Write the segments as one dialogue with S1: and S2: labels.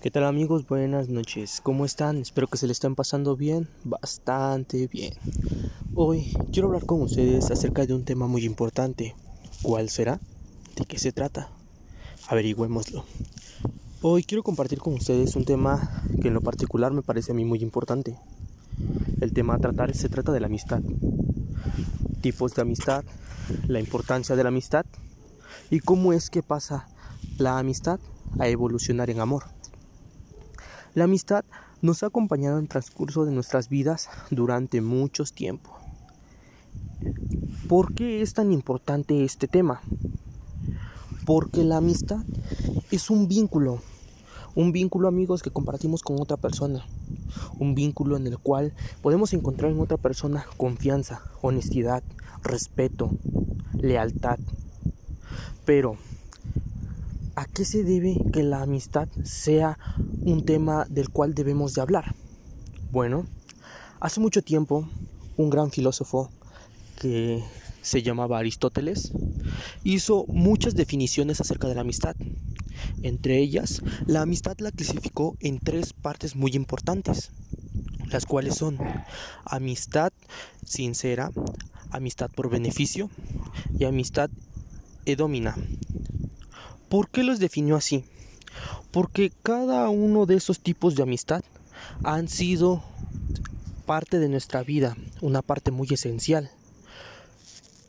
S1: ¿Qué tal amigos? Buenas noches. ¿Cómo están? Espero que se le estén pasando bien, bastante bien. Hoy quiero hablar con ustedes acerca de un tema muy importante. ¿Cuál será? ¿De qué se trata? Averigüémoslo. Hoy quiero compartir con ustedes un tema que en lo particular me parece a mí muy importante. El tema a tratar se trata de la amistad. Tipos de amistad, la importancia de la amistad y cómo es que pasa la amistad a evolucionar en amor. La amistad nos ha acompañado en el transcurso de nuestras vidas durante muchos tiempos. ¿Por qué es tan importante este tema? Porque la amistad es un vínculo, un vínculo amigos que compartimos con otra persona, un vínculo en el cual podemos encontrar en otra persona confianza, honestidad, respeto, lealtad. Pero, ¿a qué se debe que la amistad sea un tema del cual debemos de hablar? Bueno, hace mucho tiempo un gran filósofo que se llamaba Aristóteles hizo muchas definiciones acerca de la amistad. Entre ellas, la amistad la clasificó en tres partes muy importantes, las cuales son amistad sincera, amistad por beneficio y amistad edómina. ¿Por qué los definió así? Porque cada uno de esos tipos de amistad han sido parte de nuestra vida, una parte muy esencial.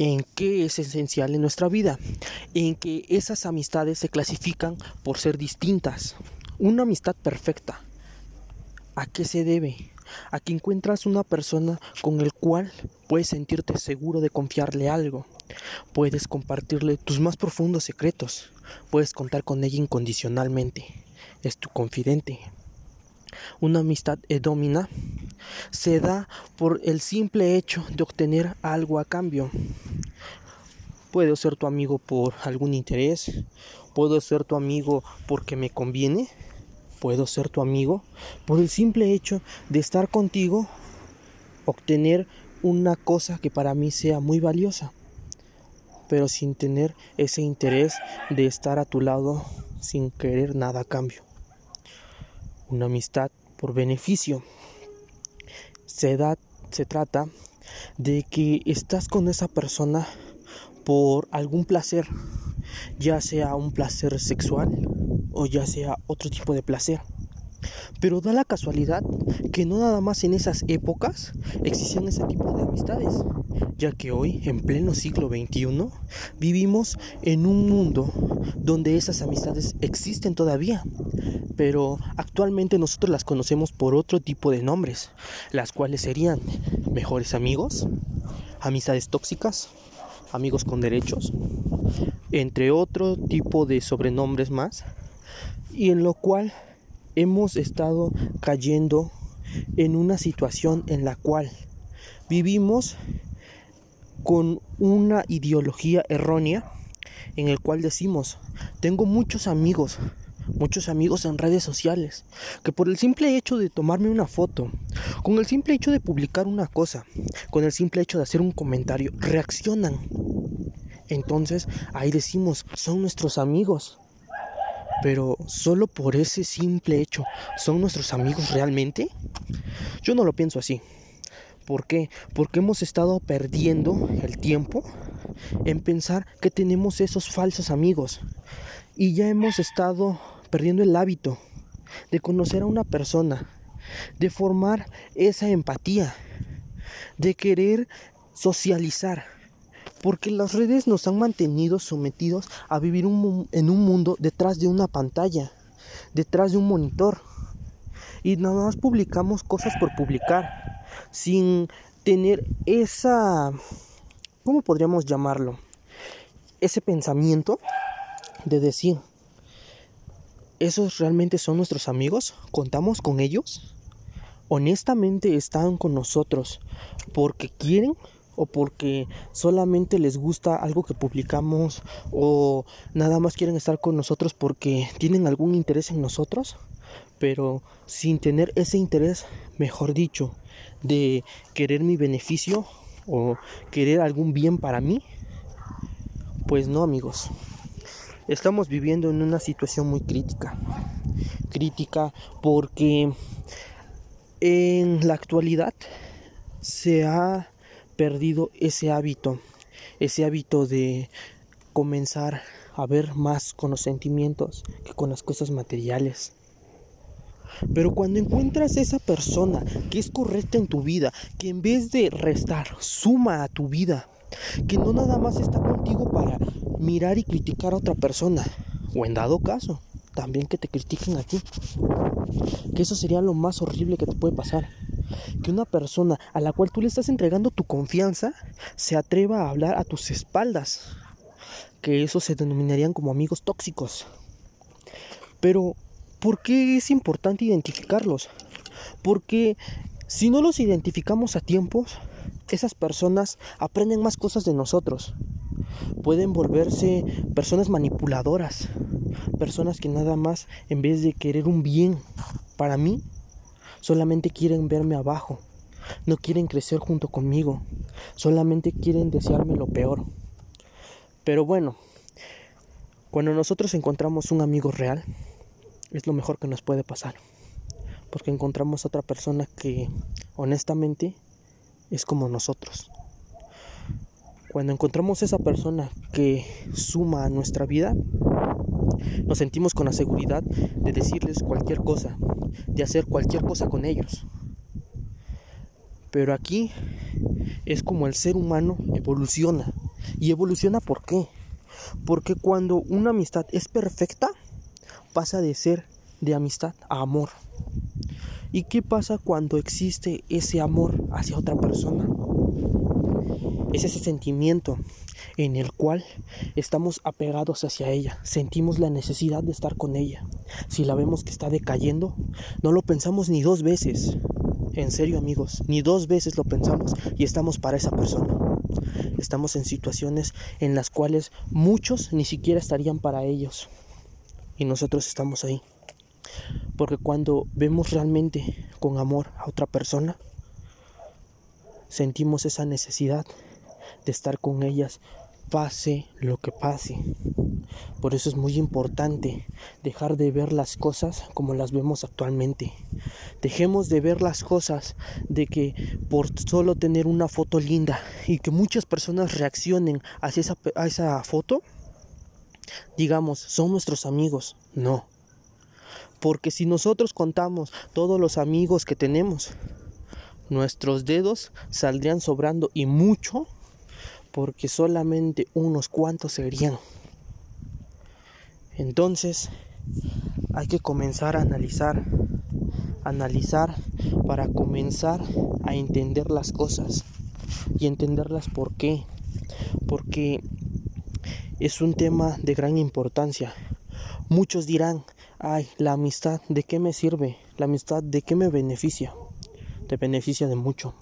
S1: ¿En qué es esencial en nuestra vida? En que esas amistades se clasifican por ser distintas. Una amistad perfecta. ¿A qué se debe? A que encuentras una persona con el cual puedes sentirte seguro de confiarle algo. Puedes compartirle tus más profundos secretos. Puedes contar con ella incondicionalmente. Es tu confidente. Una amistad edómina se da por el simple hecho de obtener algo a cambio. Puedo ser tu amigo por algún interés, puedo ser tu amigo porque me conviene, puedo ser tu amigo por el simple hecho de estar contigo, obtener una cosa que para mí sea muy valiosa pero sin tener ese interés de estar a tu lado sin querer nada a cambio. Una amistad por beneficio. Se, da, se trata de que estás con esa persona por algún placer, ya sea un placer sexual o ya sea otro tipo de placer. Pero da la casualidad que no nada más en esas épocas existían ese tipo de amistades, ya que hoy, en pleno siglo XXI, vivimos en un mundo donde esas amistades existen todavía, pero actualmente nosotros las conocemos por otro tipo de nombres, las cuales serían mejores amigos, amistades tóxicas, amigos con derechos, entre otro tipo de sobrenombres más, y en lo cual hemos estado cayendo en una situación en la cual vivimos con una ideología errónea en el cual decimos, tengo muchos amigos, muchos amigos en redes sociales, que por el simple hecho de tomarme una foto, con el simple hecho de publicar una cosa, con el simple hecho de hacer un comentario, reaccionan. Entonces ahí decimos, son nuestros amigos. Pero solo por ese simple hecho, ¿son nuestros amigos realmente? Yo no lo pienso así. ¿Por qué? Porque hemos estado perdiendo el tiempo en pensar que tenemos esos falsos amigos. Y ya hemos estado perdiendo el hábito de conocer a una persona, de formar esa empatía, de querer socializar porque las redes nos han mantenido sometidos a vivir en un mundo detrás de una pantalla, detrás de un monitor. Y nada más publicamos cosas por publicar, sin tener esa, ¿cómo podríamos llamarlo? Ese pensamiento de decir, ¿esos realmente son nuestros amigos? ¿Contamos con ellos? ¿Honestamente están con nosotros porque quieren o porque solamente les gusta algo que publicamos o nada más quieren estar con nosotros porque tienen algún interés en nosotros. pero sin tener ese interés, mejor dicho, de querer mi beneficio o querer algún bien para mí, pues no amigos. Estamos viviendo en una situación muy crítica. Crítica porque en la actualidad se ha perdido ese hábito, ese hábito de comenzar a ver más con los sentimientos que con las cosas materiales. Pero cuando encuentras esa persona que es correcta en tu vida, que en vez de restar, suma a tu vida, que no nada más está contigo para mirar y criticar a otra persona, o en dado caso, también que te critiquen a ti. Que eso sería lo más horrible que te puede pasar. Que una persona a la cual tú le estás entregando tu confianza se atreva a hablar a tus espaldas. Que eso se denominarían como amigos tóxicos. Pero ¿Por qué es importante identificarlos? Porque si no los identificamos a tiempos, esas personas aprenden más cosas de nosotros. Pueden volverse personas manipuladoras, personas que nada más, en vez de querer un bien para mí, solamente quieren verme abajo, no quieren crecer junto conmigo, solamente quieren desearme lo peor. Pero bueno, cuando nosotros encontramos un amigo real, es lo mejor que nos puede pasar. Porque encontramos a otra persona que honestamente es como nosotros. Cuando encontramos esa persona que suma a nuestra vida, nos sentimos con la seguridad de decirles cualquier cosa, de hacer cualquier cosa con ellos. Pero aquí es como el ser humano evoluciona. ¿Y evoluciona por qué? Porque cuando una amistad es perfecta, pasa de ser de amistad a amor. ¿Y qué pasa cuando existe ese amor hacia otra persona? Es ese sentimiento en el cual estamos apegados hacia ella, sentimos la necesidad de estar con ella. Si la vemos que está decayendo, no lo pensamos ni dos veces. En serio amigos, ni dos veces lo pensamos y estamos para esa persona. Estamos en situaciones en las cuales muchos ni siquiera estarían para ellos y nosotros estamos ahí. Porque cuando vemos realmente con amor a otra persona, sentimos esa necesidad de estar con ellas pase lo que pase. Por eso es muy importante dejar de ver las cosas como las vemos actualmente. Dejemos de ver las cosas de que por solo tener una foto linda y que muchas personas reaccionen hacia esa, a esa foto, digamos, son nuestros amigos. No. Porque si nosotros contamos todos los amigos que tenemos, nuestros dedos saldrían sobrando y mucho porque solamente unos cuantos serían. Entonces, hay que comenzar a analizar, analizar para comenzar a entender las cosas y entenderlas por qué. Porque es un tema de gran importancia. Muchos dirán, ay, la amistad, ¿de qué me sirve? La amistad, ¿de qué me beneficia? Te beneficia de mucho,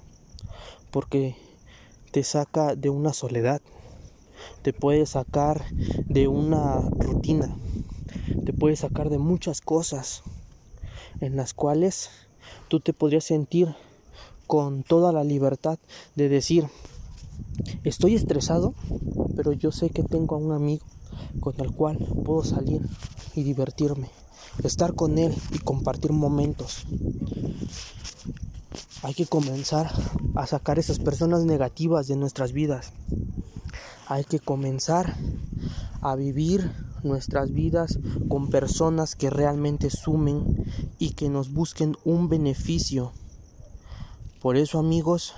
S1: porque te saca de una soledad, te puede sacar de una rutina, te puede sacar de muchas cosas en las cuales tú te podrías sentir con toda la libertad de decir, estoy estresado, pero yo sé que tengo a un amigo con el cual puedo salir y divertirme, estar con él y compartir momentos. Hay que comenzar a sacar esas personas negativas de nuestras vidas. Hay que comenzar a vivir nuestras vidas con personas que realmente sumen y que nos busquen un beneficio. Por eso amigos,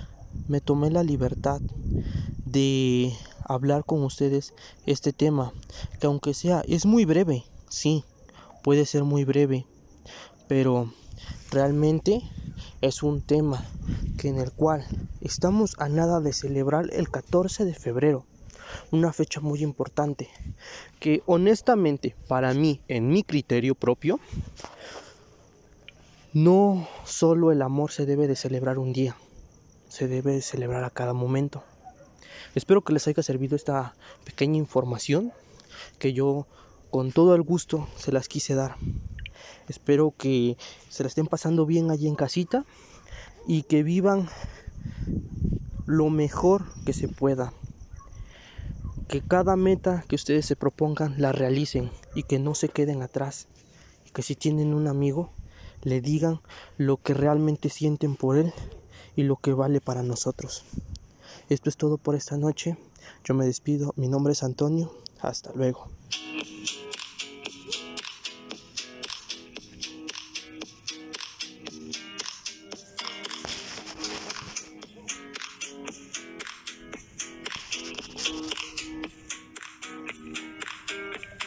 S1: me tomé la libertad de hablar con ustedes este tema, que aunque sea es muy breve, sí, puede ser muy breve, pero realmente es un tema que en el cual estamos a nada de celebrar el 14 de febrero, una fecha muy importante, que honestamente para mí, en mi criterio propio, no solo el amor se debe de celebrar un día, se debe de celebrar a cada momento. Espero que les haya servido esta pequeña información que yo con todo el gusto se las quise dar. Espero que se la estén pasando bien allí en casita y que vivan lo mejor que se pueda. Que cada meta que ustedes se propongan la realicen y que no se queden atrás. Y que si tienen un amigo, le digan lo que realmente sienten por él y lo que vale para nosotros. Esto es todo por esta noche. Yo me despido. Mi nombre es Antonio. Hasta luego.